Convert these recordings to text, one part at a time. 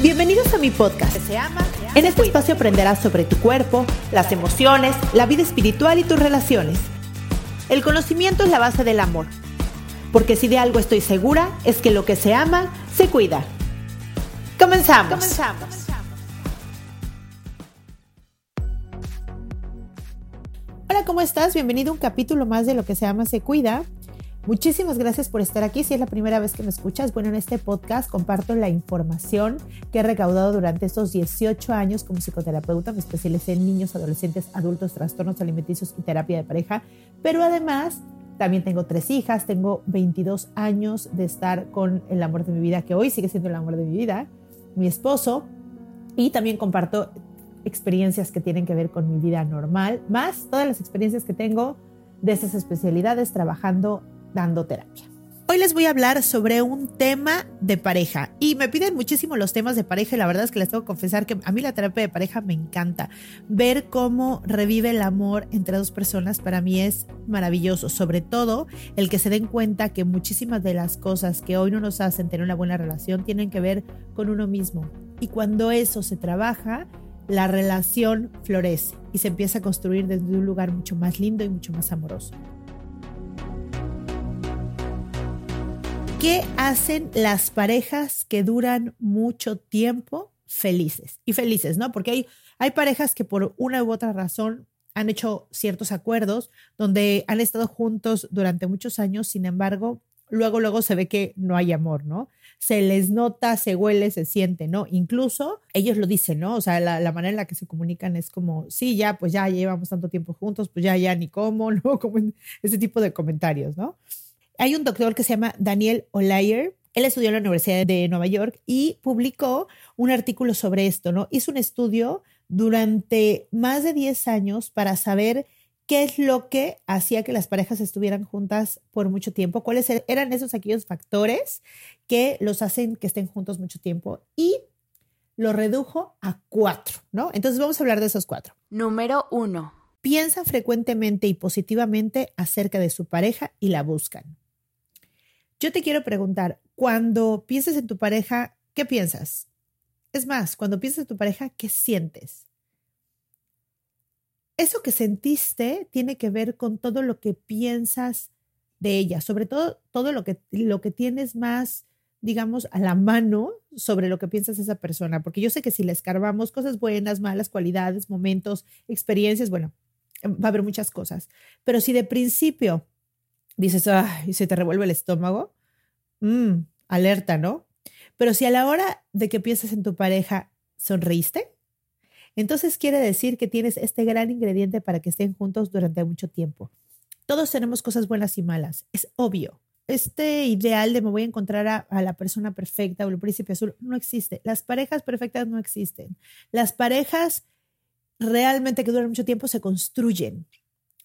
Bienvenidos a mi podcast. En este espacio aprenderás sobre tu cuerpo, las emociones, la vida espiritual y tus relaciones. El conocimiento es la base del amor. Porque si de algo estoy segura, es que lo que se ama, se cuida. Comenzamos. Comenzamos. Hola, ¿cómo estás? Bienvenido a un capítulo más de Lo que se ama, se cuida. Muchísimas gracias por estar aquí. Si es la primera vez que me escuchas, bueno, en este podcast comparto la información que he recaudado durante estos 18 años como psicoterapeuta. Me especialicé en niños, adolescentes, adultos, trastornos alimenticios y terapia de pareja. Pero además, también tengo tres hijas, tengo 22 años de estar con el amor de mi vida, que hoy sigue siendo el amor de mi vida, mi esposo. Y también comparto experiencias que tienen que ver con mi vida normal, más todas las experiencias que tengo de esas especialidades trabajando dando terapia. Hoy les voy a hablar sobre un tema de pareja y me piden muchísimo los temas de pareja y la verdad es que les tengo que confesar que a mí la terapia de pareja me encanta. Ver cómo revive el amor entre dos personas para mí es maravilloso, sobre todo el que se den cuenta que muchísimas de las cosas que hoy no nos hacen tener una buena relación tienen que ver con uno mismo. Y cuando eso se trabaja, la relación florece y se empieza a construir desde un lugar mucho más lindo y mucho más amoroso. ¿Qué hacen las parejas que duran mucho tiempo felices? Y felices, ¿no? Porque hay, hay parejas que por una u otra razón han hecho ciertos acuerdos donde han estado juntos durante muchos años, sin embargo, luego, luego se ve que no hay amor, ¿no? Se les nota, se huele, se siente, ¿no? Incluso ellos lo dicen, ¿no? O sea, la, la, manera en la que se comunican es como, sí, ya, pues ya llevamos tanto tiempo juntos, pues ya, ya, ni cómo, ¿no? Como ese tipo de comentarios, ¿no? Hay un doctor que se llama Daniel O'Leary. Él estudió en la Universidad de Nueva York y publicó un artículo sobre esto, ¿no? Hizo un estudio durante más de 10 años para saber qué es lo que hacía que las parejas estuvieran juntas por mucho tiempo, cuáles er-, eran esos aquellos factores que los hacen que estén juntos mucho tiempo y lo redujo a cuatro, ¿no? Entonces vamos a hablar de esos cuatro. Número uno. Piensan frecuentemente y positivamente acerca de su pareja y la buscan. Yo te quiero preguntar, cuando piensas en tu pareja, ¿qué piensas? Es más, cuando piensas en tu pareja, ¿qué sientes? Eso que sentiste tiene que ver con todo lo que piensas de ella, sobre todo todo lo que, lo que tienes más, digamos, a la mano sobre lo que piensas de esa persona, porque yo sé que si le escarbamos cosas buenas, malas cualidades, momentos, experiencias, bueno, va a haber muchas cosas, pero si de principio dices, ay, se te revuelve el estómago, mmm, alerta, ¿no? Pero si a la hora de que piensas en tu pareja sonreíste, entonces quiere decir que tienes este gran ingrediente para que estén juntos durante mucho tiempo. Todos tenemos cosas buenas y malas, es obvio. Este ideal de me voy a encontrar a, a, la persona perfecta o el príncipe azul no existe. Las parejas perfectas no existen. Las parejas realmente que duran mucho tiempo se construyen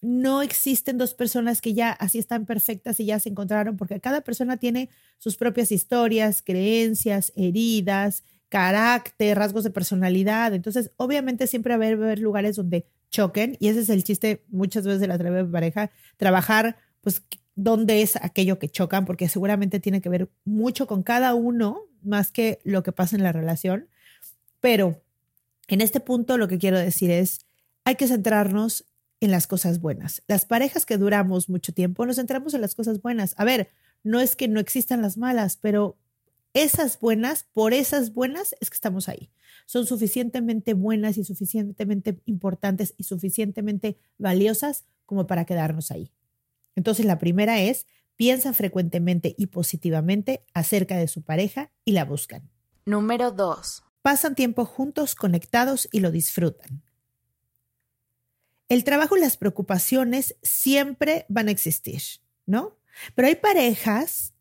no existen dos personas que ya así están perfectas y ya se encontraron, porque cada persona tiene sus propias historias, creencias, heridas, carácter, rasgos de personalidad. Entonces, obviamente siempre va a haber, lugares donde choquen y ese es el chiste muchas veces de la terapia de pareja, trabajar pues dónde es aquello que chocan, porque seguramente tiene que ver mucho con cada uno más que lo que pasa en la relación. Pero en este punto lo que quiero decir es, hay que centrarnos en las cosas buenas. Las parejas que duramos mucho tiempo nos centramos en las cosas buenas. A ver, no es que no existan las malas, pero esas buenas, por esas buenas es que estamos ahí. Son suficientemente buenas y suficientemente importantes y suficientemente valiosas como para quedarnos ahí. Entonces, la primera es, piensa frecuentemente y positivamente acerca de su pareja y la buscan. Número 2. Pasan tiempo juntos, conectados y lo disfrutan. El trabajo y las preocupaciones siempre van a existir, ¿no? Pero hay parejas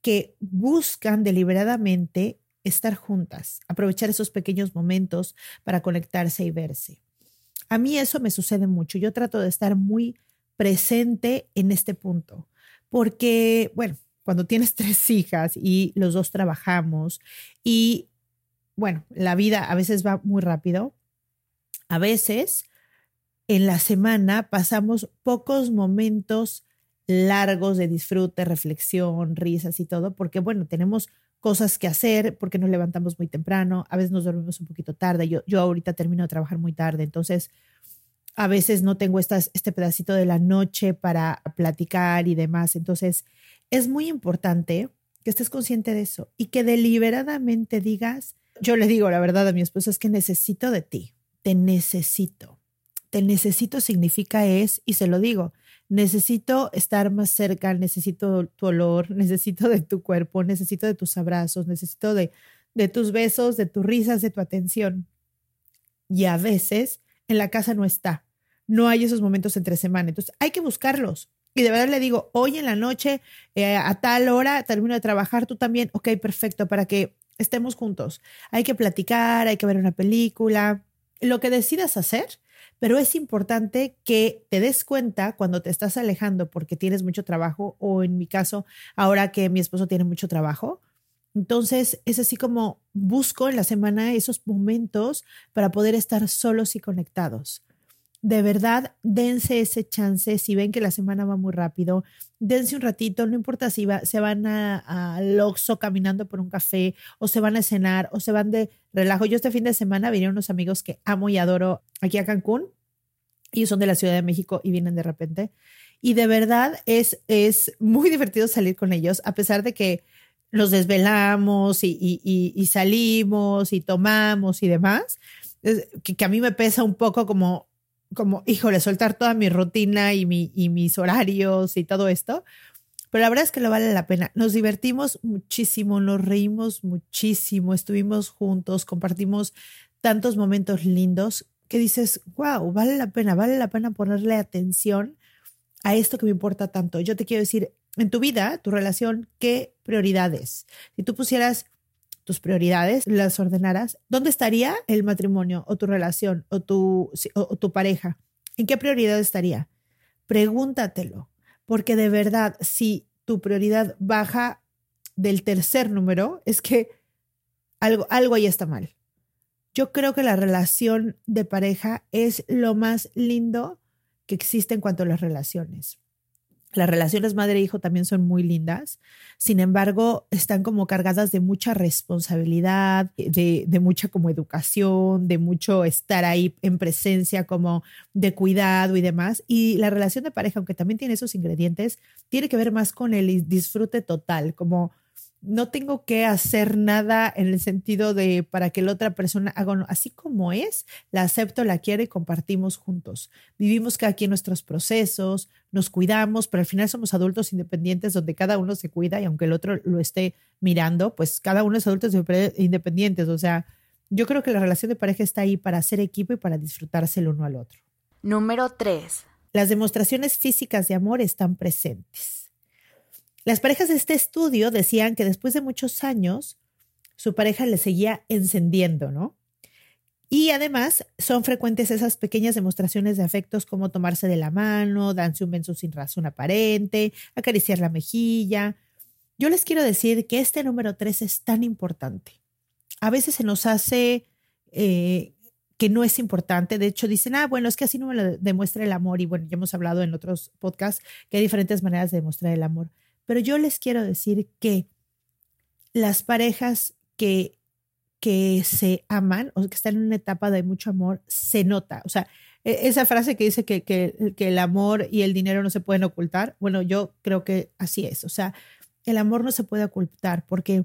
que buscan deliberadamente estar juntas, aprovechar esos pequeños momentos para conectarse y verse. A mí eso me sucede mucho. Yo trato de estar muy presente en este punto, porque, bueno, cuando tienes tres hijas y los dos trabajamos y, bueno, la vida a veces va muy rápido, a veces en la semana pasamos pocos momentos largos de disfrute, reflexión, risas y todo, porque bueno, tenemos cosas que hacer, porque nos levantamos muy temprano, a veces nos dormimos un poquito tarde, yo, yo ahorita termino de trabajar muy tarde, entonces a veces no tengo estas, este pedacito de la noche para platicar y demás, entonces es muy importante que estés consciente de eso y que deliberadamente digas, yo le digo la verdad a mi esposo, es que necesito de ti, te necesito. Te necesito significa es, y se lo digo, necesito estar más cerca, necesito tu olor, necesito de tu cuerpo, necesito de tus abrazos, necesito de, de tus besos, de tus risas, de tu atención. Y a veces en la casa no está, no hay esos momentos entre semana, entonces hay que buscarlos. Y de verdad le digo, hoy en la noche, eh, a tal hora, termino de trabajar, tú también, ok, perfecto, para que estemos juntos. Hay que platicar, hay que ver una película, lo que decidas hacer, pero es importante que te des cuenta cuando te estás alejando porque tienes mucho trabajo o en mi caso, ahora que mi esposo tiene mucho trabajo. Entonces es así como busco en la semana esos momentos para poder estar solos y conectados de verdad, dense ese chance. Si ven que la semana va muy rápido, dense un ratito, no importa si se van al Oxxo caminando por un café o se van a cenar o se van de relajo. Yo este fin de semana vinieron unos amigos que amo y adoro aquí a Cancún. Ellos son de la Ciudad de México y vienen de repente. Y de verdad es, es muy divertido salir con ellos, a pesar de que nos desvelamos y, y, salimos y tomamos y demás. que a mí me pesa un poco como como, híjole, soltar toda mi rutina y, mi, y mis horarios y todo esto. Pero la verdad es que lo vale la pena. Nos divertimos muchísimo, nos reímos muchísimo, estuvimos juntos, compartimos tantos momentos lindos que dices, wow, vale la pena, vale la pena ponerle atención a esto que me importa tanto. Yo te quiero decir, en tu vida, tu relación, ¿qué prioridades? Si tú pusieras tus prioridades, las ordenaras, ¿dónde estaría el matrimonio o tu relación o tu, o, tu pareja? ¿En qué prioridad estaría? Pregúntatelo, porque de verdad, si tu prioridad baja del tercer número, es que algo, algo ahí está mal. Yo creo que la relación de pareja es lo más lindo que existe en cuanto a las relaciones. Las relaciones madre-hijo también son muy lindas, sin embargo, están como cargadas de mucha responsabilidad, de, de, mucha como educación, de mucho estar ahí en presencia, como de cuidado y demás. Y la relación de pareja, aunque también tiene esos ingredientes, tiene que ver más con el disfrute total, como no tengo que hacer nada en el sentido de para que la otra persona haga, así como es, la acepto, la quiero y compartimos juntos. Vivimos cada quien nuestros procesos, nos cuidamos, pero al final somos adultos independientes donde cada uno se cuida y aunque el otro lo esté mirando, pues cada uno es adultos independientes. O sea, yo creo que la relación de pareja está ahí para ser equipo y para disfrutarse el uno al otro. Número tres. Las demostraciones físicas de amor están presentes. Las parejas de este estudio decían que después de muchos años, su pareja le seguía encendiendo, ¿no? Y además son frecuentes esas pequeñas demostraciones de afectos como tomarse de la mano, darse un beso sin razón aparente, acariciar la mejilla. Yo les quiero decir que este número tres es tan importante. A veces se nos hace eh, que no es importante. De hecho, dicen, ah, bueno, es que así no me lo demuestra el amor. Y bueno, ya hemos hablado en otros podcasts que hay diferentes maneras de demostrar el amor. Pero yo les quiero decir que las parejas que, que se aman o que están en una etapa de mucho amor, se nota. O sea, e, esa frase que dice que, que, que el amor y el dinero no se pueden ocultar, bueno, yo creo que así es. O sea, el amor no se puede ocultar porque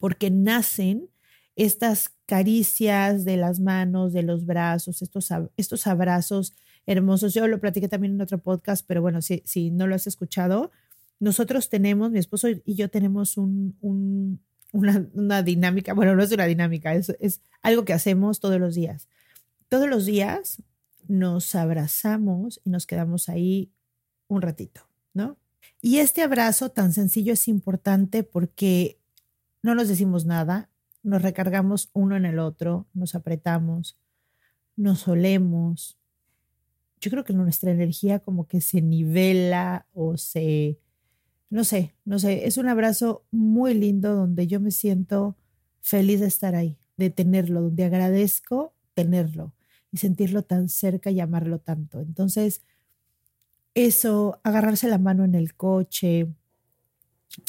porque nacen estas caricias de las manos, de los brazos, estos, estos abrazos hermosos. Yo lo platiqué también en otro podcast, pero bueno, si, si no lo has escuchado, nosotros tenemos, mi esposo y yo tenemos un, un, una, una, dinámica, bueno, no es una dinámica, es, es algo que hacemos todos los días. Todos los días nos abrazamos y nos quedamos ahí un ratito, ¿no? Y este abrazo tan sencillo es importante porque no nos decimos nada, nos recargamos uno en el otro, nos apretamos, nos olemos. Yo creo que nuestra energía como que se nivela o se, no sé, no sé, es un abrazo muy lindo donde yo me siento feliz de estar ahí, de tenerlo, donde agradezco tenerlo y sentirlo tan cerca y amarlo tanto. Entonces, eso, agarrarse la mano en el coche.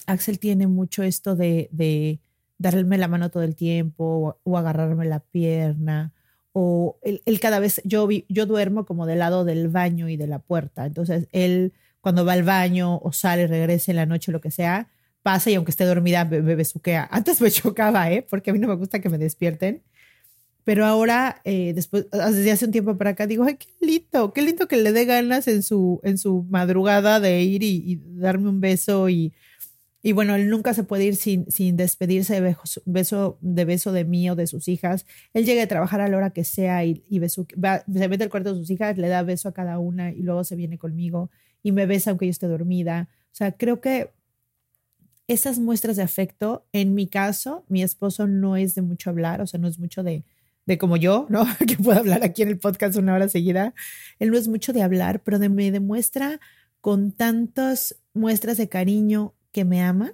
Axel tiene mucho esto de, de darme la mano todo el tiempo o, agarrarme la pierna. O él, cada vez, yo, yo duermo como del lado del baño y de la puerta. Entonces, él cuando va al baño o sale, regresa en la noche, lo que sea, pasa y aunque esté dormida, me, besuquea. Antes me chocaba, ¿eh? Porque a mí no me gusta que me despierten. Pero ahora, eh, después, desde hace un tiempo para acá, digo, ay, qué lindo, qué lindo que le dé ganas en su, en su madrugada de ir y, darme un beso. Y, y, bueno, él nunca se puede ir sin, sin despedirse de beso, de beso de mí o de sus hijas. Él llega a trabajar a la hora que sea y, y beso, se mete al cuarto de sus hijas, le da beso a cada una y luego se viene conmigo y me besa aunque yo esté dormida. O sea, creo que esas muestras de afecto, en mi caso, mi esposo no es de mucho hablar, o sea, no es mucho de de como yo, ¿no? Que puedo hablar aquí en el podcast una hora seguida. Él no es mucho de hablar, pero me demuestra con tantas muestras de cariño que me ama.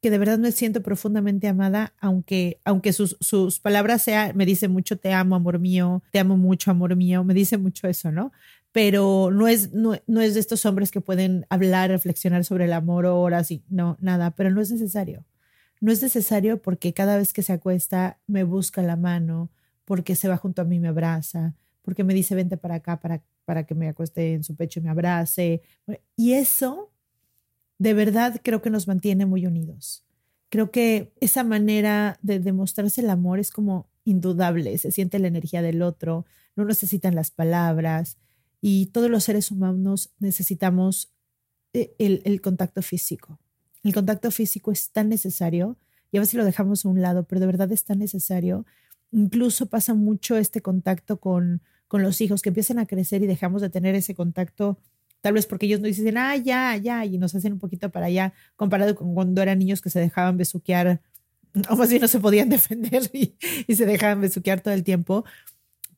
Que de verdad me siento profundamente amada, aunque, aunque sus, sus palabras sea, me dice mucho te amo, amor mío, te amo mucho, amor mío, me dice mucho eso, ¿no? pero no es, no, es de estos hombres que pueden hablar, reflexionar sobre el amor horas y no, nada, pero no es necesario. No es necesario porque cada vez que se acuesta me busca la mano, porque se va junto a mí me abraza, porque me dice vente para acá para, para que me acueste en su pecho y me abrace. Y eso de verdad creo que nos mantiene muy unidos. Creo que esa manera de demostrarse el amor es como indudable, se siente la energía del otro, no necesitan las palabras, y todos los seres humanos necesitamos eh, el, contacto físico. El contacto físico es tan necesario y a veces lo dejamos a un lado, pero de verdad es tan necesario. Incluso pasa mucho este contacto con, con los hijos que empiezan a crecer y dejamos de tener ese contacto, tal vez porque ellos nos dicen, ah, ya, ya, y nos hacen un poquito para allá, comparado con cuando eran niños que se dejaban besuquear, o más bien no se podían defender y, y se dejaban besuquear todo el tiempo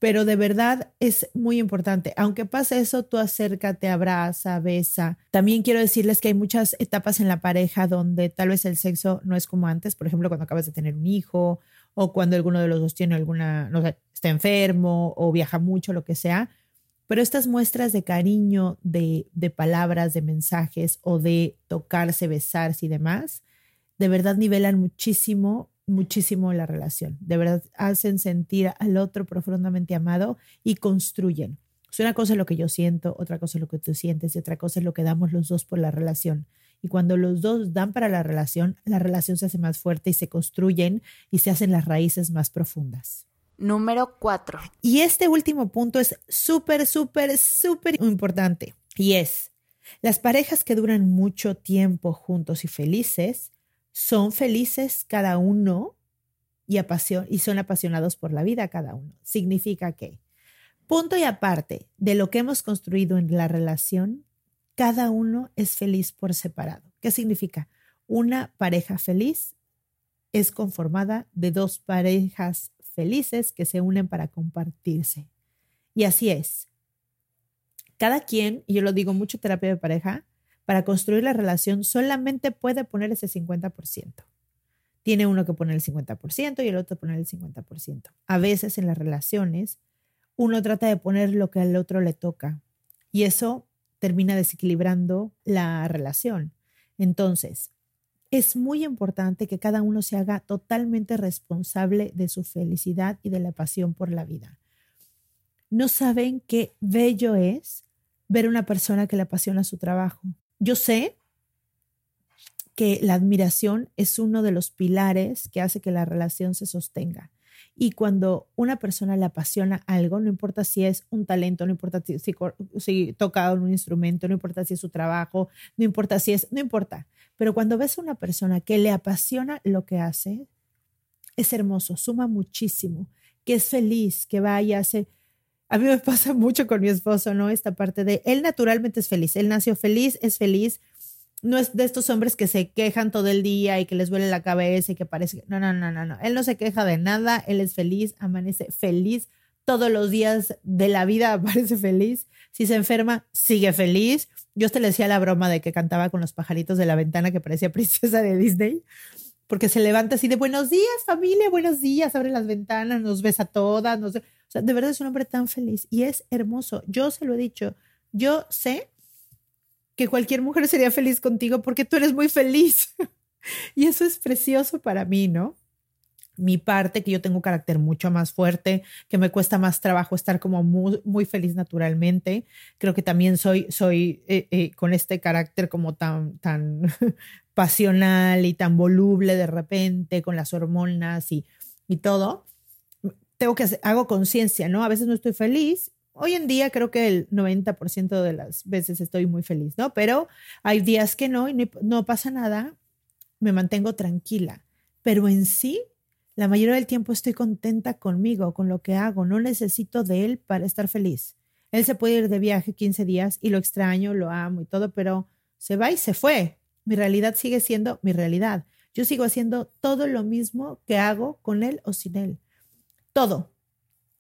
pero de verdad es muy importante. Aunque pase eso, tú acércate, abraza, besa. También quiero decirles que hay muchas etapas en la pareja donde tal vez el sexo no es como antes, por ejemplo, cuando acabas de tener un hijo o cuando alguno de los dos tiene alguna, no sé, está enfermo o viaja mucho, lo que sea. Pero estas muestras de cariño, de, de palabras, de mensajes o de tocarse, besarse y demás, de verdad nivelan muchísimo muchísimo la relación. De verdad, hacen sentir al otro profundamente amado y construyen. Es una cosa lo que yo siento, otra cosa lo que tú sientes y otra cosa es lo que damos los dos por la relación. Y cuando los dos dan para la relación, la relación se hace más fuerte y se construyen y se hacen las raíces más profundas. Número cuatro. Y este último punto es súper, súper, súper importante. Y es, las parejas que duran mucho tiempo juntos y felices son felices cada uno y, y son apasionados por la vida cada uno. Significa que, punto y aparte de lo que hemos construido en la relación, cada uno es feliz por separado. ¿Qué significa? Una pareja feliz es conformada de dos parejas felices que se unen para compartirse. Y así es. Cada quien, yo lo digo mucho terapia de pareja, para construir la relación solamente puede poner ese 50%. Tiene uno que poner el 50% y el otro poner el 50%. A veces en las relaciones uno trata de poner lo que al otro le toca y eso termina desequilibrando la relación. Entonces, es muy importante que cada uno se haga totalmente responsable de su felicidad y de la pasión por la vida. No saben qué bello es ver una persona que le apasiona su trabajo. Yo sé que la admiración es uno de los pilares que hace que la relación se sostenga. Y cuando una persona le apasiona algo, no importa si es un talento, no importa si, si, toca un instrumento, no importa si es su trabajo, no importa si es, no importa. Pero cuando ves a una persona que le apasiona lo que hace, es hermoso, suma muchísimo, que es feliz, que vaya, hace... A mí me pasa mucho con mi esposo, ¿no? Esta parte de, él naturalmente es feliz, él nació feliz, es feliz, no es de estos hombres que se quejan todo el día y que les duele la cabeza y que parece no, no, no, no, no. Él no se queja de nada, él es feliz, amanece feliz todos los días de la vida, aparece feliz. Si se enferma, sigue feliz. Yo te le decía la broma de que cantaba con los pajaritos de la ventana que parecía princesa de Disney, porque se levanta así de buenos días, familia, buenos días, abre las ventanas, nos besa a todas, nos... o sea, de verdad es un hombre tan feliz y es hermoso. Yo se lo he dicho, yo sé que cualquier mujer sería feliz contigo porque tú eres muy feliz. y eso es precioso para mí, ¿no? Mi parte, que yo tengo carácter mucho más fuerte, que me cuesta más trabajo estar como muy, feliz naturalmente. Creo que también soy, soy eh, eh, con este carácter como tan, tan pasional y tan voluble de repente, con las hormonas y, y todo. Tengo que hago conciencia, ¿no? A veces no estoy feliz Hoy en día creo que el 90% de las veces estoy muy feliz, ¿no? Pero hay días que no y no, pasa nada, me mantengo tranquila. Pero en sí, la mayoría del tiempo estoy contenta conmigo, con lo que hago, no necesito de él para estar feliz. Él se puede ir de viaje 15 días y lo extraño, lo amo y todo, pero se va y se fue. Mi realidad sigue siendo mi realidad. Yo sigo haciendo todo lo mismo que hago con él o sin él. Todo.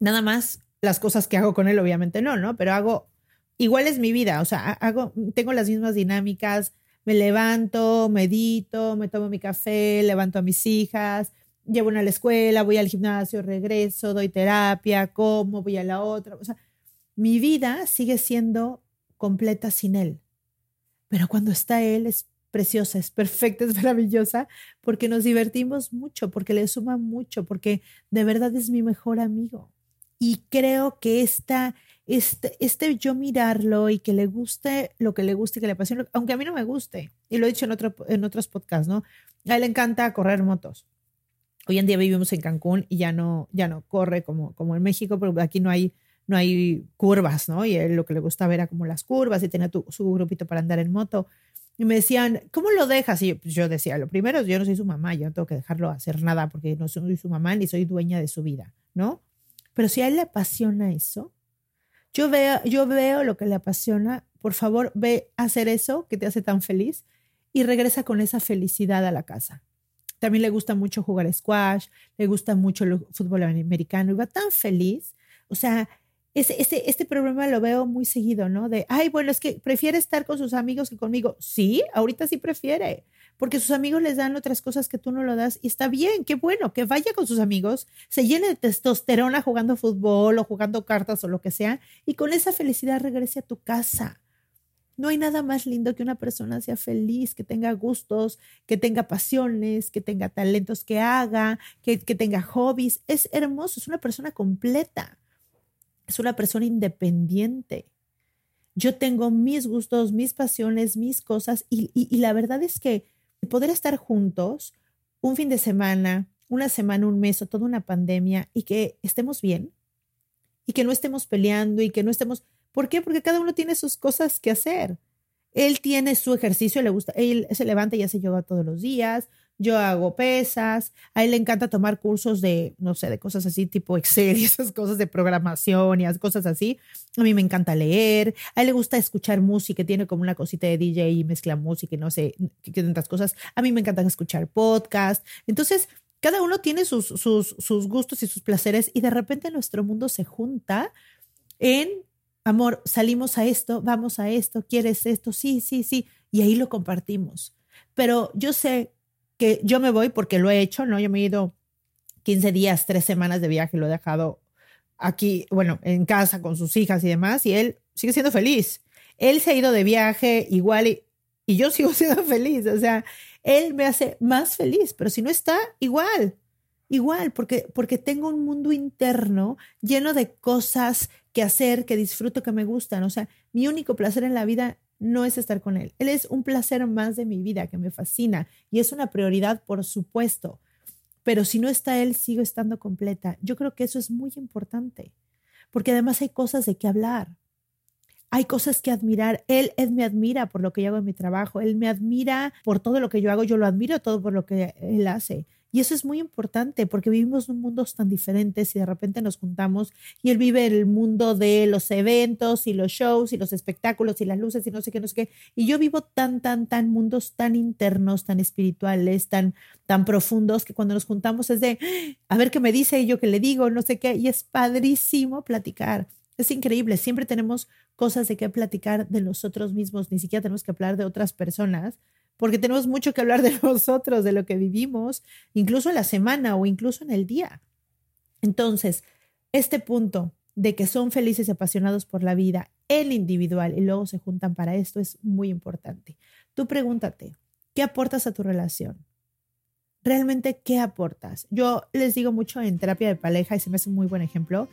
Nada más las cosas que hago con él, obviamente no, ¿no? Pero hago, igual es mi vida, o sea, hago, tengo las mismas dinámicas, me levanto, medito, me tomo mi café, levanto a mis hijas, llevo una a la escuela, voy al gimnasio, regreso, doy terapia, como, voy a la otra, o sea, mi vida sigue siendo completa sin él. Pero cuando está él es preciosa, es perfecta, es maravillosa, porque nos divertimos mucho, porque le suma mucho, porque de verdad es mi mejor amigo. Y creo que esta, este, este yo mirarlo y que le guste lo que le guste que le apasione, aunque a mí no me guste, y lo he dicho en, otro, en otros podcasts, ¿no? A él le encanta correr motos. Hoy en día vivimos en Cancún y ya no, ya no corre como, como en México, pero aquí no hay, no hay curvas, ¿no? Y él lo que le gusta ver era como las curvas y tenía su grupito para andar en moto. Y me decían, ¿cómo lo dejas? Y yo, pues yo decía, lo primero, yo no soy su mamá, yo no tengo que dejarlo hacer nada porque no soy su mamá ni soy dueña de su vida, ¿no? Pero si a él le apasiona eso, yo veo, yo veo lo que le apasiona, por favor, ve a hacer eso que te hace tan feliz y regresa con esa felicidad a la casa. También le gusta mucho jugar squash, le gusta mucho el fútbol americano y va tan feliz. O sea, ese, este, este problema lo veo muy seguido, ¿no? De, ay, bueno, es que prefiere estar con sus amigos que conmigo. Sí, ahorita sí prefiere, porque sus amigos les dan otras cosas que tú no lo das y está bien, qué bueno, que vaya con sus amigos, se llene de testosterona jugando fútbol o jugando cartas o lo que sea y con esa felicidad regrese a tu casa. No hay nada más lindo que una persona sea feliz, que tenga gustos, que tenga pasiones, que tenga talentos que haga, que, que tenga hobbies. Es hermoso, es una persona completa, es una persona independiente. Yo tengo mis gustos, mis pasiones, mis cosas y, y la verdad es que poder estar juntos un fin de semana, una semana, un mes o toda una pandemia y que estemos bien y que no estemos peleando y que no estemos... ¿Por qué? Porque cada uno tiene sus cosas que hacer. Él tiene su ejercicio, le gusta, él se levanta y hace yoga todos los días. Yo hago pesas, a él le encanta tomar cursos de, no sé, de cosas así, tipo Excel y esas cosas de programación y cosas así. A mí me encanta leer, a él le gusta escuchar música, tiene como una cosita de DJ y mezcla música y no sé, qué tantas cosas. A mí me encanta escuchar podcast. Entonces, cada uno tiene sus, sus, sus gustos y sus placeres y de repente nuestro mundo se junta en, amor, salimos a esto, vamos a esto, ¿quieres esto? Sí, sí, sí. Y ahí lo compartimos. Pero yo sé yo me voy porque lo he hecho, ¿no? Yo me he ido 15 días, tres semanas de viaje, lo he dejado aquí, bueno, en casa con sus hijas y demás, y él sigue siendo feliz. Él se ha ido de viaje igual y, y yo sigo siendo feliz, o sea, él me hace más feliz, pero si no está, igual, igual, porque, porque tengo un mundo interno lleno de cosas que hacer, que disfruto, que me gustan, o sea, mi único placer en la vida no es estar con él. Él es un placer más de mi vida que me fascina y es una prioridad, por supuesto. Pero si no está él, sigo estando completa. Yo creo que eso es muy importante, porque además hay cosas de qué hablar. Hay cosas que admirar. Él, él me admira por lo que yo hago en mi trabajo. Él me admira por todo lo que yo hago. Yo lo admiro todo por lo que él hace. Y eso es muy importante porque vivimos en mundos tan diferentes y de repente nos juntamos y él vive el mundo de los eventos y los shows y los espectáculos y las luces y no sé qué, no sé qué. Y yo vivo tan, tan, tan mundos tan internos, tan espirituales, tan, tan profundos que cuando nos juntamos es de, a ver qué me dice y yo qué le digo, no sé qué. Y es padrísimo platicar. Es increíble, siempre tenemos cosas de qué platicar de nosotros mismos, ni siquiera tenemos que hablar de otras personas, porque tenemos mucho que hablar de nosotros, de lo que vivimos, incluso en la semana o incluso en el día. Entonces, este punto de que son felices y apasionados por la vida, el individual, y luego se juntan para esto, es muy importante. Tú pregúntate, ¿qué aportas a tu relación? ¿Realmente qué aportas? Yo les digo mucho en terapia de pareja y se me hace un muy buen ejemplo.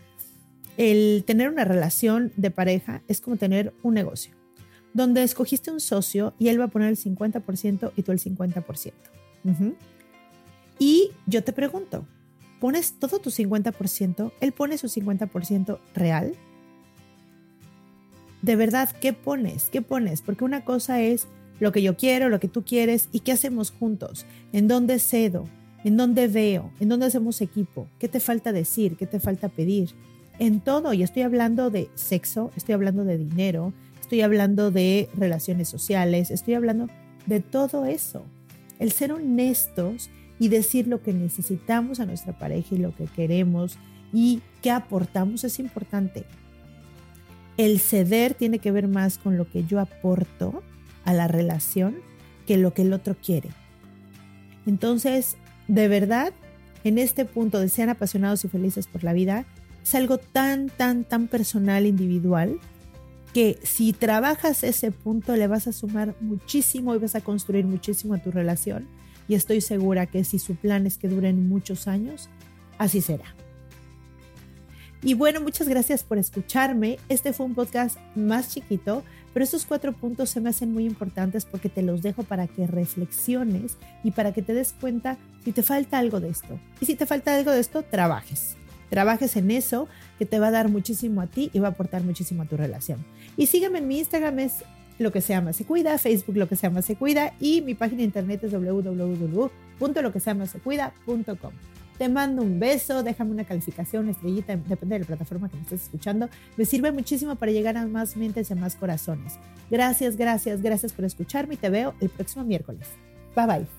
El tener una relación de pareja es como tener un negocio donde escogiste un socio y él va a poner el 50% y tú el 50%. Y yo te pregunto, ¿pones todo tu 50%? ¿Él pone su 50% real? De verdad, ¿qué pones? ¿Qué pones? Porque una cosa es lo que yo quiero, lo que tú quieres y qué hacemos juntos, en dónde cedo, en dónde veo, en dónde hacemos equipo, qué te falta decir, qué te falta pedir, en todo. Y estoy hablando de sexo, estoy hablando de dinero, estoy hablando de relaciones sociales, estoy hablando de todo eso. El ser honestos y decir lo que necesitamos a nuestra pareja y lo que queremos y qué aportamos es importante. El ceder tiene que ver más con lo que yo aporto a la relación que lo que el otro quiere. Entonces, de verdad, en este punto de sean apasionados y felices por la vida, es algo tan, tan, tan personal, individual, que si trabajas ese punto le vas a sumar muchísimo y vas a construir muchísimo a tu relación. Y estoy segura que si su plan es que duren muchos años, así será. Y bueno, muchas gracias por escucharme. Este fue un podcast más chiquito, pero estos cuatro puntos se me hacen muy importantes porque te los dejo para que reflexiones y para que te des cuenta si te falta algo de esto. Y si te falta algo de esto, trabajes trabajes en eso, que te va a dar muchísimo a ti y va a aportar muchísimo a tu relación. Y sígueme en mi Instagram, es lo que se llama se cuida, Facebook lo que se llama se cuida y mi página de internet es www.loqueseamasecuida.com. Te mando un beso, déjame una calificación, una estrellita, depende de la plataforma que me estés escuchando. Me sirve muchísimo para llegar a más mentes y a más corazones. Gracias, gracias, gracias por escucharme y te veo el próximo miércoles. Bye bye.